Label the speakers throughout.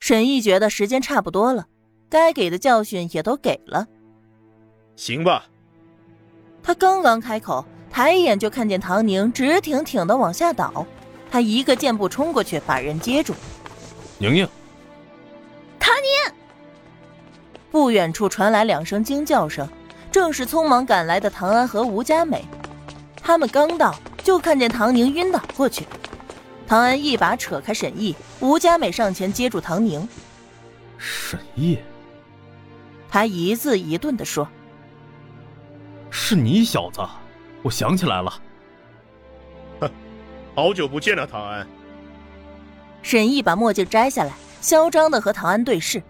Speaker 1: 沈毅觉得时间差不多了，该给的教训也都给了。
Speaker 2: 行吧。
Speaker 1: 他刚刚开口，抬眼就看见唐宁直挺挺的往下倒，他一个箭步冲过去，把人接住。
Speaker 3: 宁宁，
Speaker 4: 唐宁！
Speaker 1: 不远处传来两声惊叫声，正是匆忙赶来的唐安和吴佳美。他们刚到，就看见唐宁晕倒过去。唐安一把扯开沈毅，吴佳美上前接住唐宁。
Speaker 3: 沈毅，
Speaker 1: 他一字一顿的说：“
Speaker 3: 是你小子，我想起来了。”
Speaker 2: 哼，好久不见了，唐安。
Speaker 1: 沈毅把墨镜摘下来，嚣张的和唐安对视。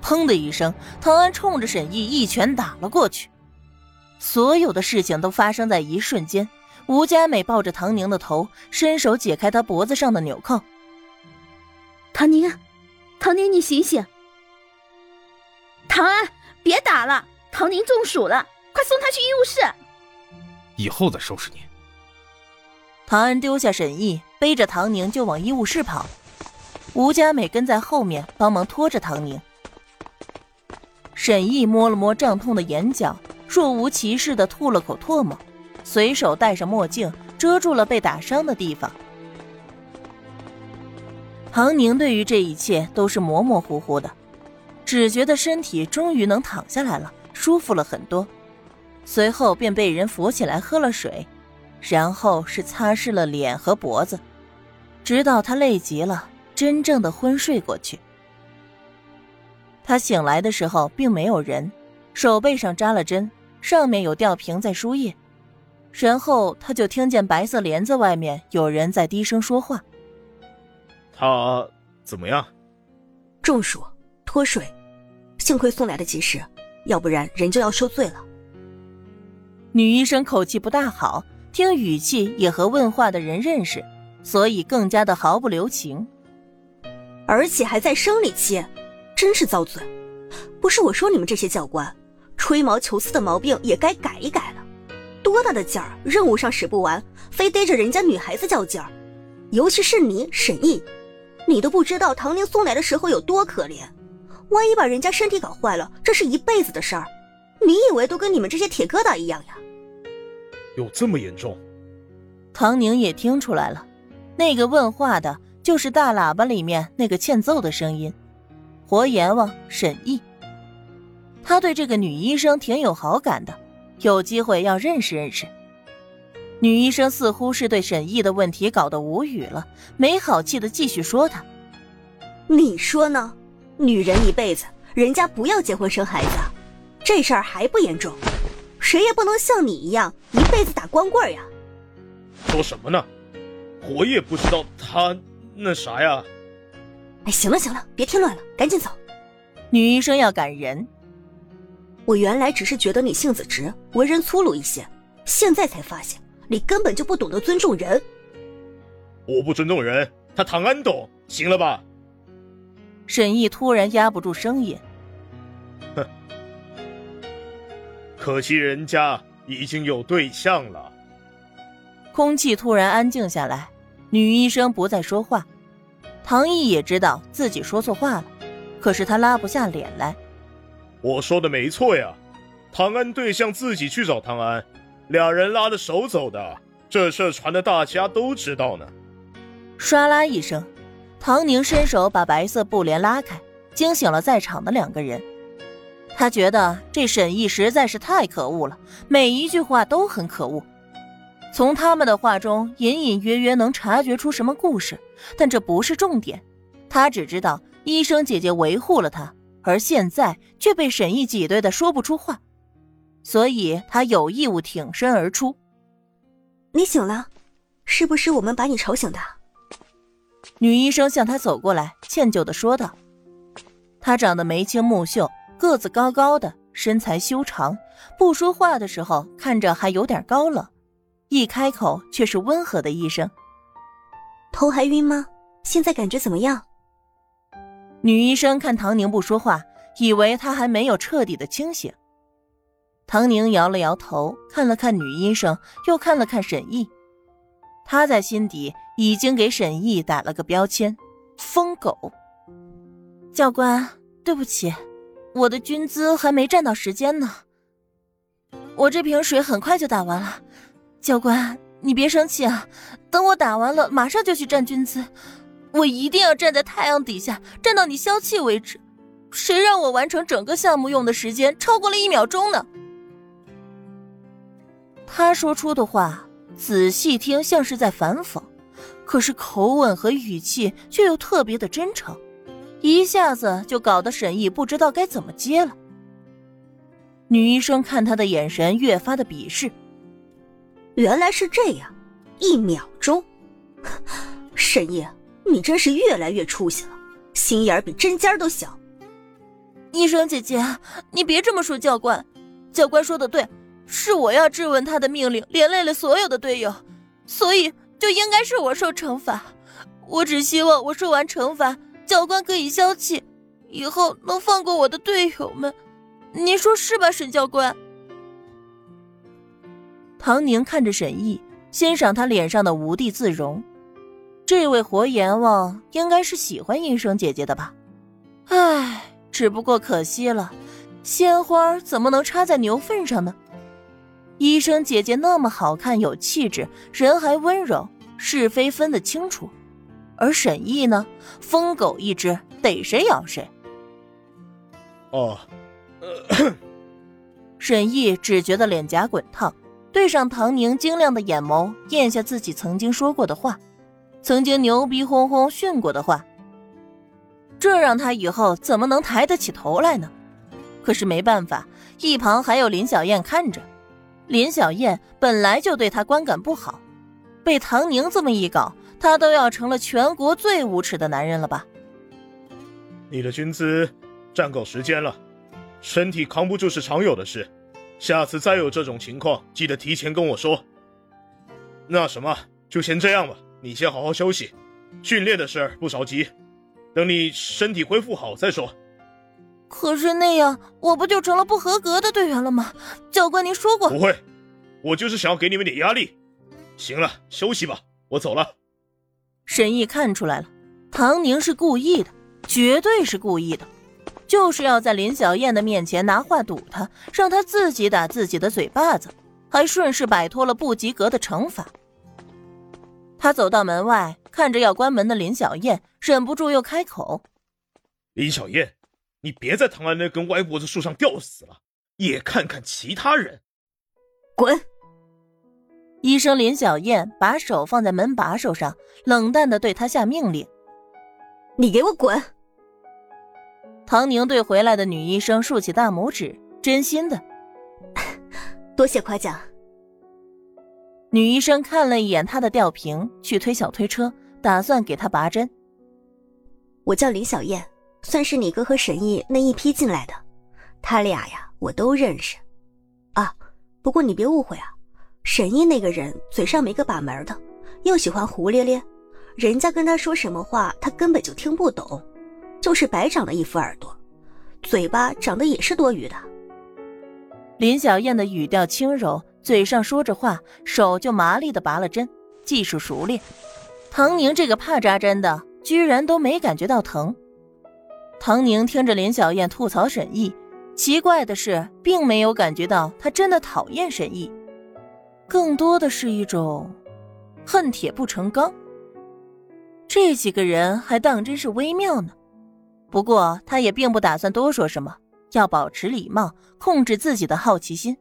Speaker 1: 砰的一声，唐安冲着沈毅一拳打了过去。所有的事情都发生在一瞬间。吴佳美抱着唐宁的头，伸手解开她脖子上的纽扣。
Speaker 4: 唐宁，唐宁，你醒醒！唐安，别打了，唐宁中暑了，快送她去医务室。
Speaker 3: 以后再收拾你。
Speaker 1: 唐安丢下沈毅，背着唐宁就往医务室跑。吴佳美跟在后面帮忙拖着唐宁。沈毅摸了摸胀痛的眼角，若无其事的吐了口唾沫。随手戴上墨镜，遮住了被打伤的地方。唐宁对于这一切都是模模糊糊的，只觉得身体终于能躺下来了，舒服了很多。随后便被人扶起来喝了水，然后是擦拭了脸和脖子，直到他累极了，真正的昏睡过去。他醒来的时候并没有人，手背上扎了针，上面有吊瓶在输液。然后他就听见白色帘子外面有人在低声说话。
Speaker 2: 他怎么样？
Speaker 5: 中暑、脱水，幸亏送来的及时，要不然人就要受罪了。
Speaker 1: 女医生口气不大好，听语气也和问话的人认识，所以更加的毫不留情。
Speaker 5: 而且还在生理期，真是遭罪！不是我说你们这些教官，吹毛求疵的毛病也该改一改了。多大的劲儿，任务上使不完，非逮着人家女孩子较劲儿。尤其是你沈毅，你都不知道唐宁送来的时候有多可怜，万一把人家身体搞坏了，这是一辈子的事儿。你以为都跟你们这些铁疙瘩一样呀？
Speaker 2: 有这么严重？
Speaker 1: 唐宁也听出来了，那个问话的就是大喇叭里面那个欠揍的声音，活阎王沈毅。他对这个女医生挺有好感的。有机会要认识认识。女医生似乎是对沈毅的问题搞得无语了，没好气的继续说：“他，
Speaker 5: 你说呢？女人一辈子，人家不要结婚生孩子，这事儿还不严重？谁也不能像你一样一辈子打光棍呀！”
Speaker 2: 说什么呢？我也不知道他那啥呀。
Speaker 5: 哎，行了行了，别添乱了，赶紧走。
Speaker 1: 女医生要赶人。
Speaker 5: 我原来只是觉得你性子直，为人粗鲁一些，现在才发现你根本就不懂得尊重人。
Speaker 2: 我不尊重人，他唐安懂，行了吧？
Speaker 1: 沈毅突然压不住声音，
Speaker 2: 哼，可惜人家已经有对象了。
Speaker 1: 空气突然安静下来，女医生不再说话。唐毅也知道自己说错话了，可是他拉不下脸来。
Speaker 2: 我说的没错呀，唐安对象自己去找唐安，俩人拉着手走的，这事传的大家都知道呢。
Speaker 1: 唰啦一声，唐宁伸手把白色布帘拉开，惊醒了在场的两个人。他觉得这沈毅实在是太可恶了，每一句话都很可恶。从他们的话中隐隐约约能察觉出什么故事，但这不是重点。他只知道医生姐姐维护了他。而现在却被沈毅挤兑的说不出话，所以他有义务挺身而出。
Speaker 5: 你醒了，是不是我们把你吵醒的？
Speaker 1: 女医生向他走过来，歉疚的说道。她长得眉清目秀，个子高高的，身材修长，不说话的时候看着还有点高冷，一开口却是温和的一声：“
Speaker 5: 头还晕吗？现在感觉怎么样？”
Speaker 1: 女医生看唐宁不说话，以为他还没有彻底的清醒。唐宁摇了摇头，看了看女医生，又看了看沈毅。他在心底已经给沈毅打了个标签：疯狗。教官，对不起，我的军姿还没站到时间呢。我这瓶水很快就打完了，教官，你别生气啊。等我打完了，马上就去站军姿，我一定要站在太阳底下，站到你消气为止。谁让我完成整个项目用的时间超过了一秒钟呢？他说出的话，仔细听像是在反讽，可是口吻和语气却又特别的真诚，一下子就搞得沈毅不知道该怎么接了。女医生看他的眼神越发的鄙视。
Speaker 5: 原来是这样，一秒钟，沈毅，你真是越来越出息了，心眼比针尖都小。
Speaker 1: 医生姐姐，你别这么说，教官，教官说的对。是我要质问他的命令，连累了所有的队友，所以就应该是我受惩罚。我只希望我受完惩罚，教官可以消气，以后能放过我的队友们。您说是吧，沈教官？唐宁看着沈毅，欣赏他脸上的无地自容。这位活阎王应该是喜欢医生姐姐的吧？唉，只不过可惜了，鲜花怎么能插在牛粪上呢？医生姐姐那么好看，有气质，人还温柔，是非分得清楚。而沈毅呢，疯狗一只，逮谁咬谁。
Speaker 2: 哦，
Speaker 1: 沈毅只觉得脸颊滚烫，对上唐宁晶亮的眼眸，咽下自己曾经说过的话，曾经牛逼哄哄训过的话。这让他以后怎么能抬得起头来呢？可是没办法，一旁还有林小燕看着。林小燕本来就对他观感不好，被唐宁这么一搞，他都要成了全国最无耻的男人了吧？
Speaker 2: 你的军姿站够时间了，身体扛不住是常有的事，下次再有这种情况，记得提前跟我说。那什么，就先这样吧，你先好好休息，训练的事儿不着急，等你身体恢复好再说。
Speaker 1: 可是那样，我不就成了不合格的队员了吗？教官，您说过
Speaker 2: 不会，我就是想要给你们点压力。行了，休息吧，我走了。
Speaker 1: 沈毅看出来了，唐宁是故意的，绝对是故意的，就是要在林小燕的面前拿话堵她，让她自己打自己的嘴巴子，还顺势摆脱了不及格的惩罚。他走到门外，看着要关门的林小燕，忍不住又开口：“
Speaker 2: 林小燕。”你别在唐安那根歪脖子树上吊死了，也看看其他人。
Speaker 5: 滚！
Speaker 1: 医生林小燕把手放在门把手上，冷淡的对他下命令：“
Speaker 5: 你给我滚！”
Speaker 1: 唐宁对回来的女医生竖起大拇指，真心的：“
Speaker 5: 多谢夸奖。”
Speaker 1: 女医生看了一眼他的吊瓶，去推小推车，打算给他拔针。
Speaker 5: 我叫林小燕。算是你哥和沈毅那一批进来的，他俩呀，我都认识。啊，不过你别误会啊，沈毅那个人嘴上没个把门的，又喜欢胡咧咧，人家跟他说什么话，他根本就听不懂，就是白长了一副耳朵，嘴巴长得也是多余的。
Speaker 1: 林小燕的语调轻柔，嘴上说着话，手就麻利的拔了针，技术熟练。唐宁这个怕扎针的，居然都没感觉到疼。唐宁听着林小燕吐槽沈毅，奇怪的是，并没有感觉到他真的讨厌沈毅，更多的是一种恨铁不成钢。这几个人还当真是微妙呢。不过他也并不打算多说什么，要保持礼貌，控制自己的好奇心。